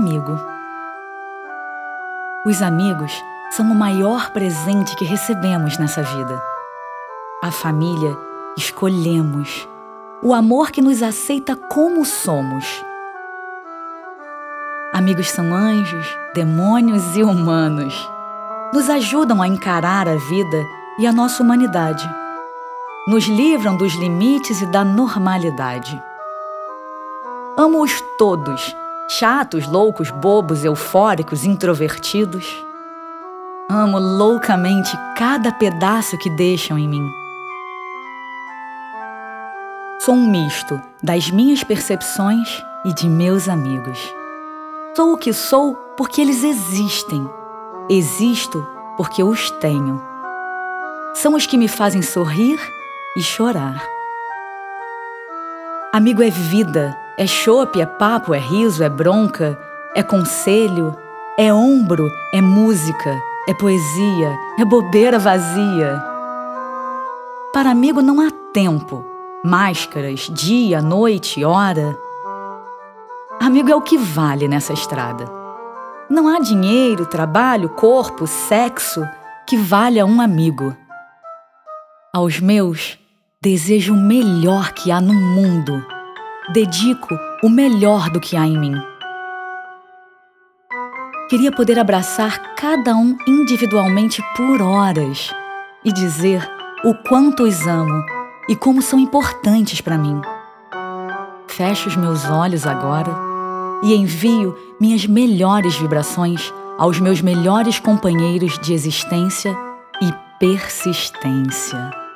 amigo. Os amigos são o maior presente que recebemos nessa vida. A família escolhemos. O amor que nos aceita como somos. Amigos são anjos, demônios e humanos. Nos ajudam a encarar a vida e a nossa humanidade. Nos livram dos limites e da normalidade. Amo-os todos, chatos, loucos, bobos, eufóricos, introvertidos. Amo loucamente cada pedaço que deixam em mim. Sou um misto das minhas percepções e de meus amigos. Sou o que sou porque eles existem. Existo porque os tenho. São os que me fazem sorrir e chorar. Amigo é vida, é chope, é papo, é riso, é bronca, é conselho, é ombro, é música, é poesia, é bobeira vazia. Para amigo não há tempo, máscaras, dia, noite, hora. Amigo é o que vale nessa estrada. Não há dinheiro, trabalho, corpo, sexo que valha um amigo. Aos meus, desejo o melhor que há no mundo. Dedico o melhor do que há em mim. Queria poder abraçar cada um individualmente por horas e dizer o quanto os amo e como são importantes para mim. Fecho os meus olhos agora e envio minhas melhores vibrações aos meus melhores companheiros de existência e persistência.